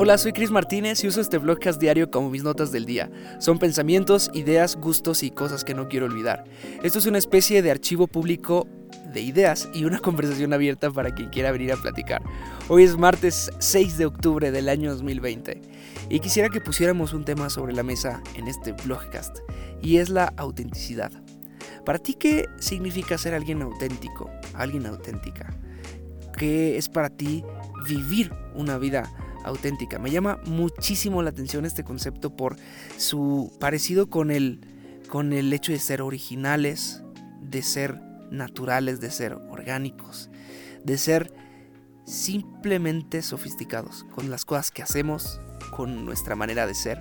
Hola, soy Chris Martínez y uso este vlogcast diario como mis notas del día. Son pensamientos, ideas, gustos y cosas que no quiero olvidar. Esto es una especie de archivo público de ideas y una conversación abierta para quien quiera venir a platicar. Hoy es martes 6 de octubre del año 2020 y quisiera que pusiéramos un tema sobre la mesa en este vlogcast y es la autenticidad. ¿Para ti qué significa ser alguien auténtico, alguien auténtica? ¿Qué es para ti vivir una vida auténtica. Me llama muchísimo la atención este concepto por su parecido con el, con el hecho de ser originales, de ser naturales, de ser orgánicos, de ser simplemente sofisticados con las cosas que hacemos, con nuestra manera de ser,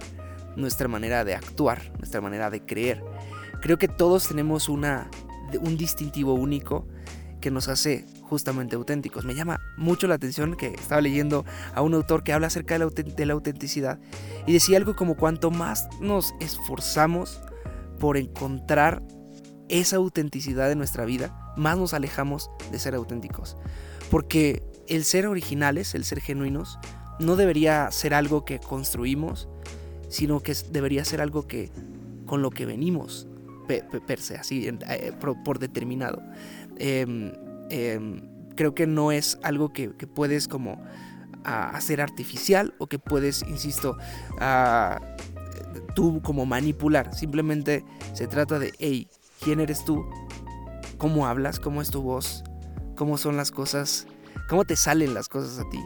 nuestra manera de actuar, nuestra manera de creer. Creo que todos tenemos una, un distintivo único que nos hace justamente auténticos. Me llama mucho la atención que estaba leyendo a un autor que habla acerca de la, autenticidad y decía algo como cuanto más nos esforzamos por encontrar esa autenticidad en nuestra vida, más nos alejamos de ser auténticos. Porque el ser originales, el ser genuinos, no debería ser algo que construimos, sino que debería ser algo que con lo que venimos per, se, así eh, por, determinado. Em, Em, creo que no es algo que, puedes como hacer artificial o que puedes, insisto, tú como manipular. Simplemente se trata de, hey, ¿quién eres tú? ¿Cómo hablas? ¿Cómo es tu voz? ¿Cómo son las cosas? ¿Cómo te salen las cosas a ti?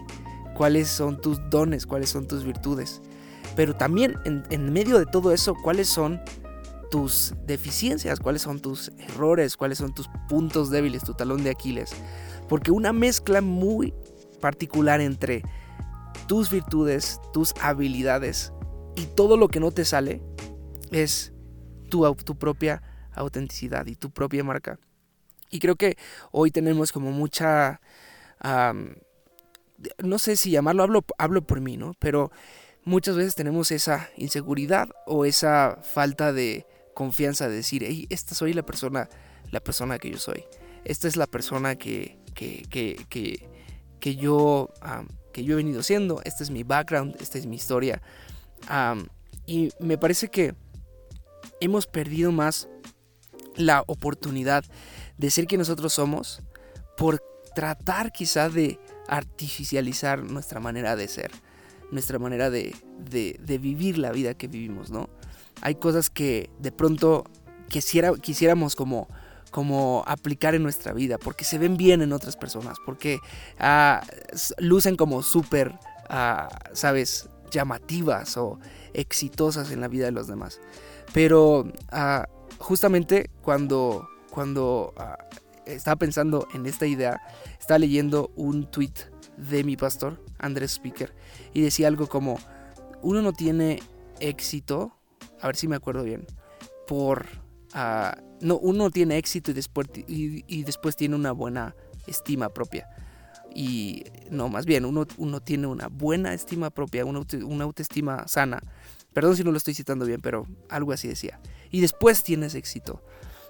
¿Cuáles son tus dones? ¿Cuáles son tus virtudes? Pero también en medio de todo eso, ¿cuáles son tus deficiencias, cuáles son tus errores, cuáles son tus puntos débiles, tu talón de Aquiles. Porque una mezcla muy particular entre tus virtudes, tus habilidades y todo lo que no te sale es tu, propia autenticidad y tu propia marca. Y creo que hoy tenemos como mucha... no sé si llamarlo, hablo, hablo por mí, ¿no? Pero muchas veces tenemos esa inseguridad o esa falta de confianza de decir, hey, esta soy la persona, la persona que yo soy. Esta es la persona que, que, que, que, yo, que yo he venido siendo. Este es mi background, esta es mi historia. y me parece que hemos perdido más la oportunidad de ser quien nosotros somos por tratar quizá de artificializar nuestra manera de ser, nuestra manera de, de vivir la vida que vivimos, ¿no? Hay cosas que de pronto quisiera, quisiéramos como, como aplicar en nuestra vida, porque se ven bien en otras personas, porque ah, lucen como súper, ah, ¿sabes?, llamativas o exitosas en la vida de los demás. Pero ah, justamente cuando, cuando estaba pensando en esta idea, estaba leyendo un tweet de mi pastor, Andrés Speaker, y decía algo como, uno no tiene éxito a ver si me acuerdo bien, por... Ah, no, uno tiene éxito y después, y, después tiene una buena estima propia. Y no, más bien, uno, uno tiene una buena estima propia, una, una autoestima sana. Perdón si no lo estoy citando bien, pero algo así decía. Y después tienes éxito.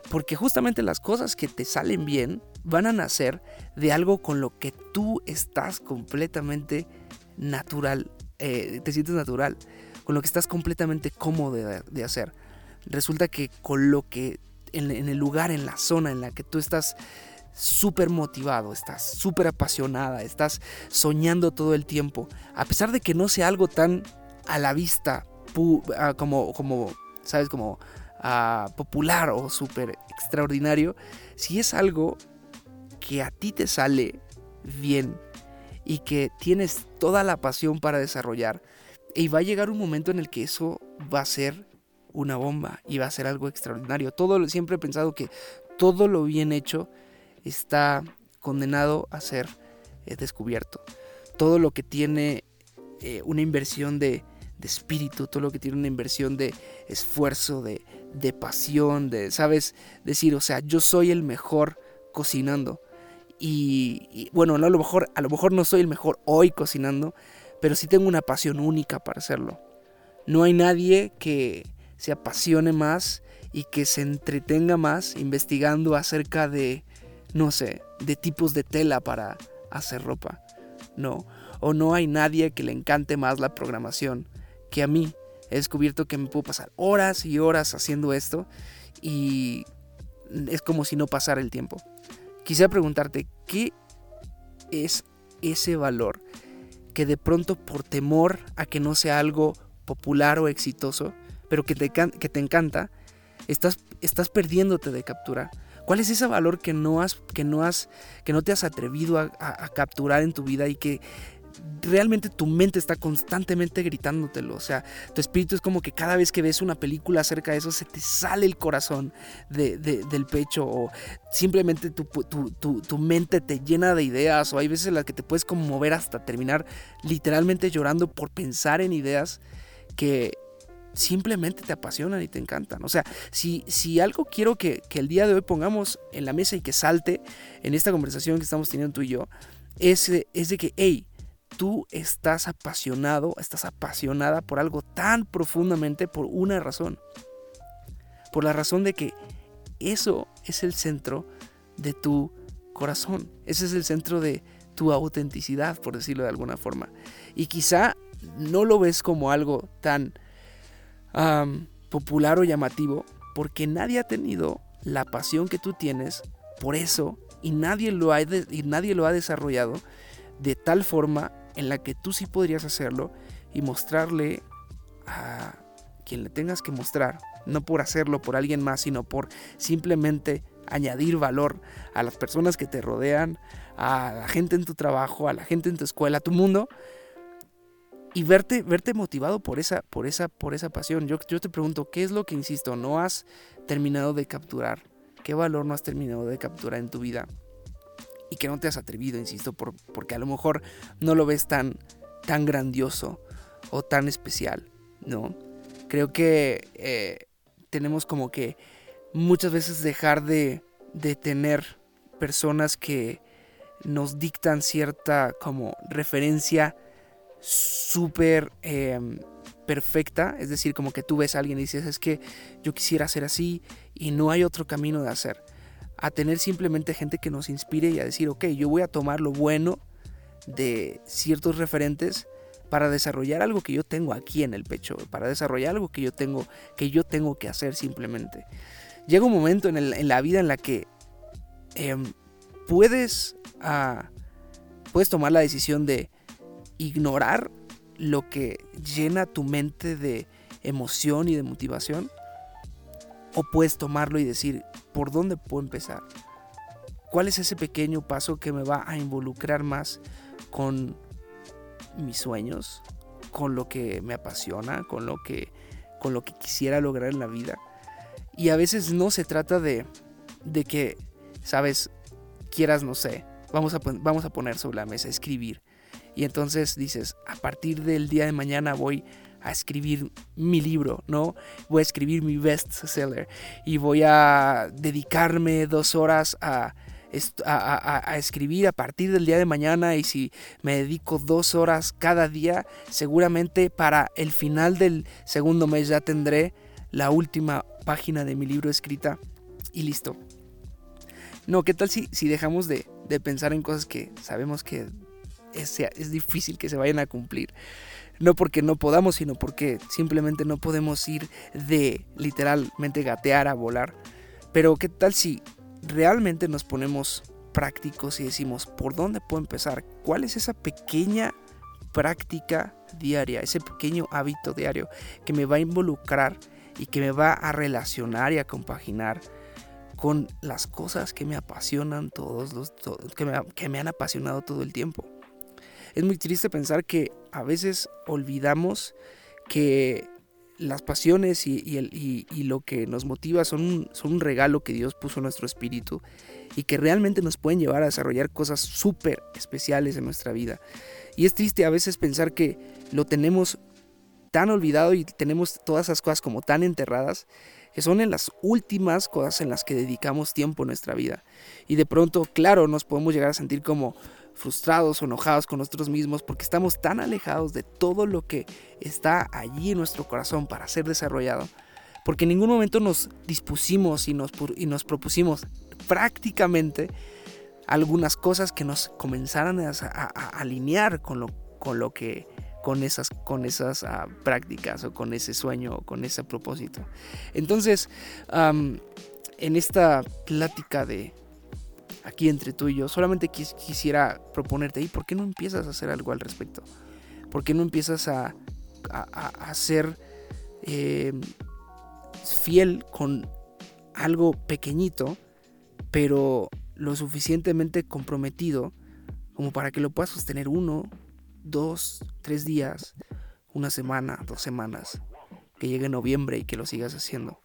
Porque justamente las cosas que te salen bien van a nacer de algo con lo que tú estás completamente natural, eh, te sientes natural con lo que estás completamente cómodo de, hacer. Resulta que con lo que en, el lugar, en la zona en la que tú estás súper motivado, estás súper apasionada, estás soñando todo el tiempo, a pesar de que no sea algo tan a la vista ah, como, como, ¿sabes? Como ah, popular o súper extraordinario, si es algo que a ti te sale bien y que tienes toda la pasión para desarrollar, y va a llegar un momento en el que eso va a ser una bomba y va a ser algo extraordinario. Todo, siempre he pensado que todo lo bien hecho está condenado a ser eh, descubierto. Todo lo que tiene eh, una inversión de, espíritu, todo lo que tiene una inversión de esfuerzo, de, pasión, de, ¿sabes? Decir, o sea, yo soy el mejor cocinando. Y, bueno, a lo mejor, a lo mejor no soy el mejor hoy cocinando, pero sí tengo una pasión única para hacerlo. No hay nadie que se apasione más y que se entretenga más investigando acerca de, no sé, de tipos de tela para hacer ropa. No. o no hay nadie que le encante más la programación que a mí. He descubierto que me puedo pasar horas y horas haciendo esto y es como si no pasara el tiempo. Quisiera preguntarte, ¿qué es ese valor que de pronto por temor a que no sea algo popular o exitoso, pero que te, que te encanta, estás, estás perdiéndote de capturar? ¿Cuál es ese valor que no has, que no has, que no te has atrevido a capturar en tu vida y que realmente tu mente está constantemente gritándotelo. O sea, tu espíritu es como que cada vez que ves una película acerca de eso, se te sale el corazón del pecho o simplemente tu, mente te llena de ideas o hay veces en las que te puedes conmover hasta terminar literalmente llorando por pensar en ideas que simplemente te apasionan y te encantan. O sea, si, si algo quiero que, que el día de hoy pongamos en la mesa y que salte en esta conversación que estamos teniendo tú y yo, es, es de que, hey, tú estás apasionado, estás apasionada por algo tan profundamente por una razón. Por la razón de que eso es el centro de tu corazón. Ese es el centro de tu autenticidad, por decirlo de alguna forma. Y quizá no lo ves como algo tan popular o llamativo, porque nadie ha tenido la pasión que tú tienes por eso y nadie lo ha, y nadie lo ha desarrollado de tal forma en la que tú sí podrías hacerlo y mostrarle a quien le tengas que mostrar, no por hacerlo por alguien más, sino por simplemente añadir valor a las personas que te rodean, a la gente en tu trabajo, a la gente en tu escuela, a tu mundo y verte, verte motivado por esa, por esa, por esa pasión. Yo, yo te pregunto, ¿qué es lo que, insisto, no has terminado de capturar? ¿Qué valor no has terminado de capturar en tu vida? Y que no te has atrevido, insisto, por, porque a lo mejor no lo ves tan, tan grandioso o tan especial, ¿no? Creo que eh, tenemos como que muchas veces dejar de, de tener personas que nos dictan cierta como referencia súper em, perfecta, es decir, como que tú ves a alguien y dices, es que yo quisiera ser así y no hay otro camino de hacer a tener simplemente gente que nos inspire y a decir, ok, yo voy a tomar lo bueno de ciertos referentes para desarrollar algo que yo tengo aquí en el pecho, para desarrollar algo que yo tengo que, yo tengo que hacer simplemente. Llega un momento en, la vida en la que em, puedes, ah, puedes tomar la decisión de ignorar lo que llena tu mente de emoción y de motivación o puedes tomarlo y decir, ¿por dónde puedo empezar? ¿Cuál es ese pequeño paso que me va a involucrar más con mis sueños, con lo que me apasiona, con lo que, con lo que quisiera lograr en la vida? Y a veces no se trata de, de que, sabes, quieras, no sé, vamos a, vamos a poner sobre la mesa, escribir. Y entonces dices, a partir del día de mañana voy a escribir mi libro, ¿no? Voy a escribir mi bestseller y voy a dedicarme dos horas a, a, escribir a partir del día de mañana y si me dedico dos horas cada día, seguramente para el final del segundo mes ya tendré la última página de mi libro escrita y listo. No, ¿qué tal si, si dejamos de, de pensar en cosas que sabemos que es, es difícil que se vayan a cumplir? No porque no podamos, sino porque simplemente no podemos ir de literalmente gatear a volar. Pero ¿qué tal si realmente nos ponemos prácticos y decimos, ¿por dónde puedo empezar? ¿Cuál es esa pequeña práctica diaria, ese pequeño hábito diario que me va a involucrar y que me va a relacionar y a compaginar con las cosas que me apasionan todos los que, me, que me han apasionado todo el tiempo? Es muy triste pensar que a veces olvidamos que las pasiones y, el, y, lo que nos motiva son un, son un regalo que Dios puso en nuestro espíritu y que realmente nos pueden llevar a desarrollar cosas súper especiales en nuestra vida. Y es triste a veces pensar que lo tenemos tan olvidado y tenemos todas esas cosas como tan enterradas que son en las últimas cosas en las que dedicamos tiempo en nuestra vida. Y de pronto, claro, nos podemos llegar a sentir como frustrados o enojados con nosotros mismos porque estamos tan alejados de todo lo que está allí en nuestro corazón para ser desarrollado. Porque en ningún momento nos dispusimos y nos, y nos propusimos prácticamente algunas cosas que nos comenzaran a, alinear con lo, con lo que con esas, con esas ah, prácticas o con ese sueño o con ese propósito. Entonces, en esta plática de aquí entre tú y yo, solamente quisiera proponerte, ¿y por qué no empiezas a hacer algo al respecto? ¿Por qué no empiezas a, a, ser em, fiel con algo pequeñito, pero lo suficientemente comprometido como para que lo puedas sostener uno, dos, tres días, una semana, dos semanas, que llegue noviembre y que lo sigas haciendo.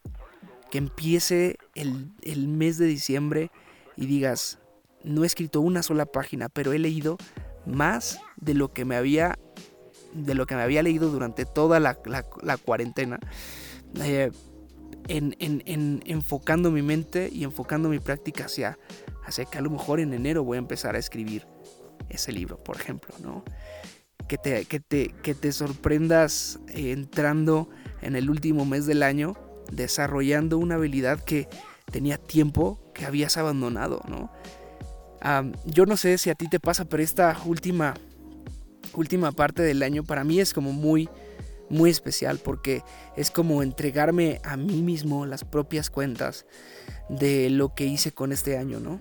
Que empiece el, el mes de diciembre y digas, no he escrito una sola página, pero he leído más de lo que me había de lo que me había leído durante toda la, cuarentena. Eh, en, en, enfocando mi mente y enfocando mi práctica hacia, hacia que a lo mejor en enero voy a empezar a escribir ese libro, por ejemplo, ¿no? Que te, que te, que te sorprendas entrando en el último mes del año desarrollando una habilidad que tenía tiempo que habías abandonado, ¿no? yo no sé si a ti te pasa, pero esta última, última parte del año para mí es como muy, muy especial porque es como entregarme a mí mismo las propias cuentas de lo que hice con este año, ¿no?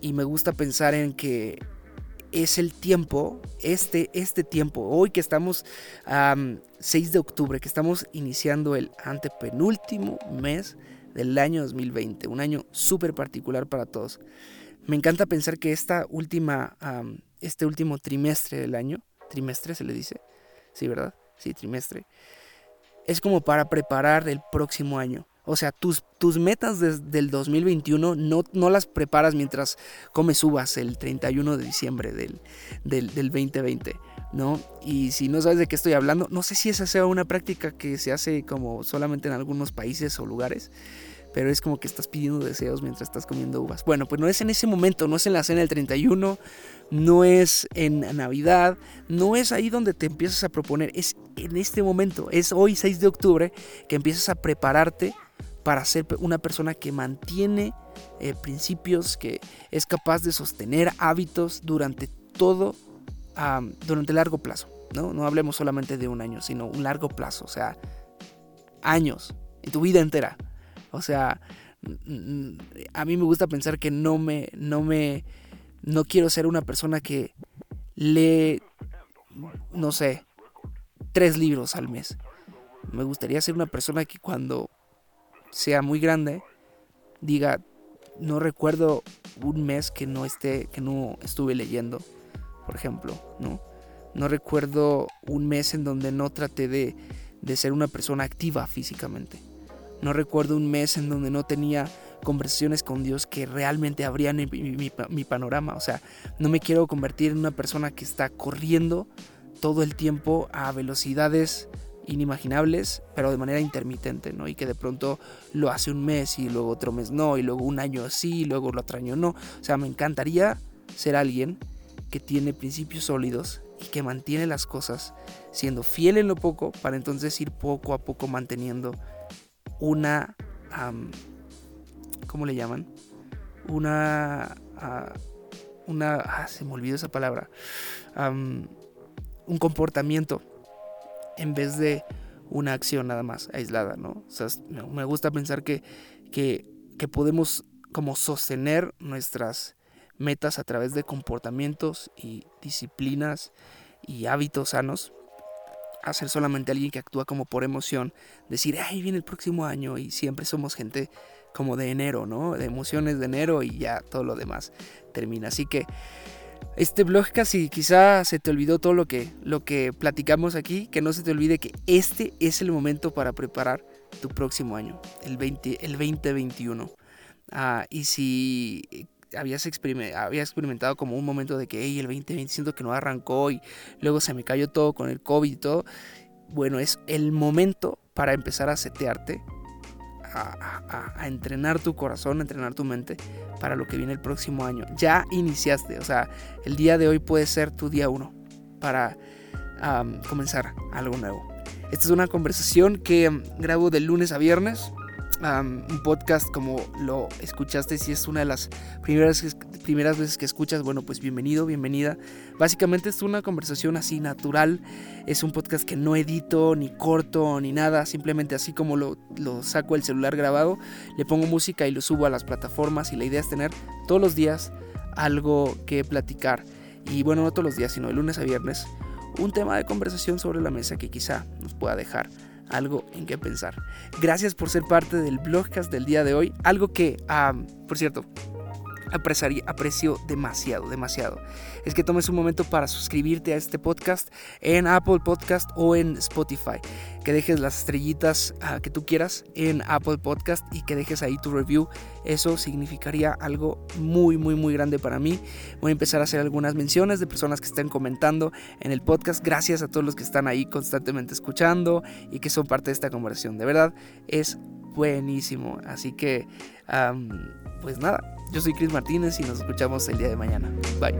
Y me gusta pensar en que es el tiempo, este, este tiempo, hoy que estamos a 6 de octubre, que estamos iniciando el antepenúltimo mes del año 2020, un año súper particular para todos. Me encanta pensar que esta última, este último trimestre del año, trimestre se le dice, sí, ¿verdad? Sí, trimestre, es como para preparar el próximo año. O sea, tus, tus metas desde el 2021 no, no las preparas mientras comes uvas el 31 de diciembre del, del, del 2020. ¿No? Y si no sabes de qué estoy hablando, no sé si esa sea una práctica que se hace como solamente en algunos países o lugares, pero es como que estás pidiendo deseos mientras estás comiendo uvas. Bueno, pues no es en ese momento, no es en la cena del 31, no es en Navidad, no es ahí donde te empiezas a proponer, es en este momento, es hoy 6 de octubre que empiezas a prepararte para ser una persona que mantiene eh, principios, que es capaz de sostener hábitos durante todo durante largo plazo. ¿no? no hablemos solamente de un año, sino un largo plazo, o sea, años, en tu vida entera. O sea, a mí me gusta pensar que no me, no me, no quiero ser una persona que lee, no sé, tres libros al mes. Me gustaría ser una persona que cuando sea muy grande diga, no recuerdo un mes que no esté, que no estuve leyendo por ejemplo, ¿no? No recuerdo un mes en donde no traté de, ser una persona activa físicamente. No recuerdo un mes en donde no tenía conversaciones con Dios que realmente abrían mi, panorama. O sea, no me quiero convertir en una persona que está corriendo todo el tiempo a velocidades inimaginables, pero de manera intermitente, ¿no? Y que de pronto lo hace un mes y luego otro mes no, y luego un año sí, y luego el otro año no. O sea, me encantaría ser alguien que tiene principios sólidos y que mantiene las cosas siendo fiel en lo poco para entonces ir poco a poco manteniendo una... ¿Cómo le llaman? Una... Ah, una... Ah, se me olvidó esa palabra. un comportamiento en vez de una acción nada más aislada, ¿no? O sea, me gusta pensar que, que, que podemos como sostener nuestras metas a través de comportamientos y disciplinas y hábitos sanos, a ser solamente alguien que actúa como por emoción, decir, ay, viene el próximo año y siempre somos gente como de enero, ¿no? De emociones de enero y ya todo lo demás termina. Así que este blog casi quizá se te olvidó todo lo que, lo que platicamos aquí, que no se te olvide que este es el momento para preparar tu próximo año, el, 20, el 2021. Ah, y si habías había experimentado como un momento de que el 2020 siento que no arrancó y luego se me cayó todo con el COVID y todo. Bueno, es el momento para empezar a setearte, a, entrenar tu corazón, a entrenar tu mente para lo que viene el próximo año. Ya iniciaste, o sea, el día de hoy puede ser tu día uno para comenzar algo nuevo. Esta es una conversación que grabo de lunes a viernes un podcast como lo escuchaste, si es una de las primeras, primeras veces que escuchas, bueno, pues bienvenido, bienvenida. Básicamente es una conversación así natural, es un podcast que no edito, ni corto, ni nada, simplemente así como lo, lo saco el celular grabado, le pongo música y lo subo a las plataformas y la idea es tener todos los días algo que platicar. Y bueno, no todos los días, sino de lunes a viernes, un tema de conversación sobre la mesa que quizá nos pueda dejar algo en qué pensar. Gracias por ser parte del blogcast del día de hoy. Algo que, por cierto, aprecio demasiado, demasiado. Es que tomes un momento para suscribirte a este podcast en Apple Podcast o en Spotify. Que dejes las estrellitas ah, que tú quieras en Apple Podcast y que dejes ahí tu review. Eso significaría algo muy, muy, muy grande para mí. Voy a empezar a hacer algunas menciones de personas que estén comentando en el podcast. Gracias a todos los que están ahí constantemente escuchando y que son parte de esta conversación. De verdad, es buenísimo. Así que, pues nada, yo soy Chris Martínez y nos escuchamos el día de mañana. Bye.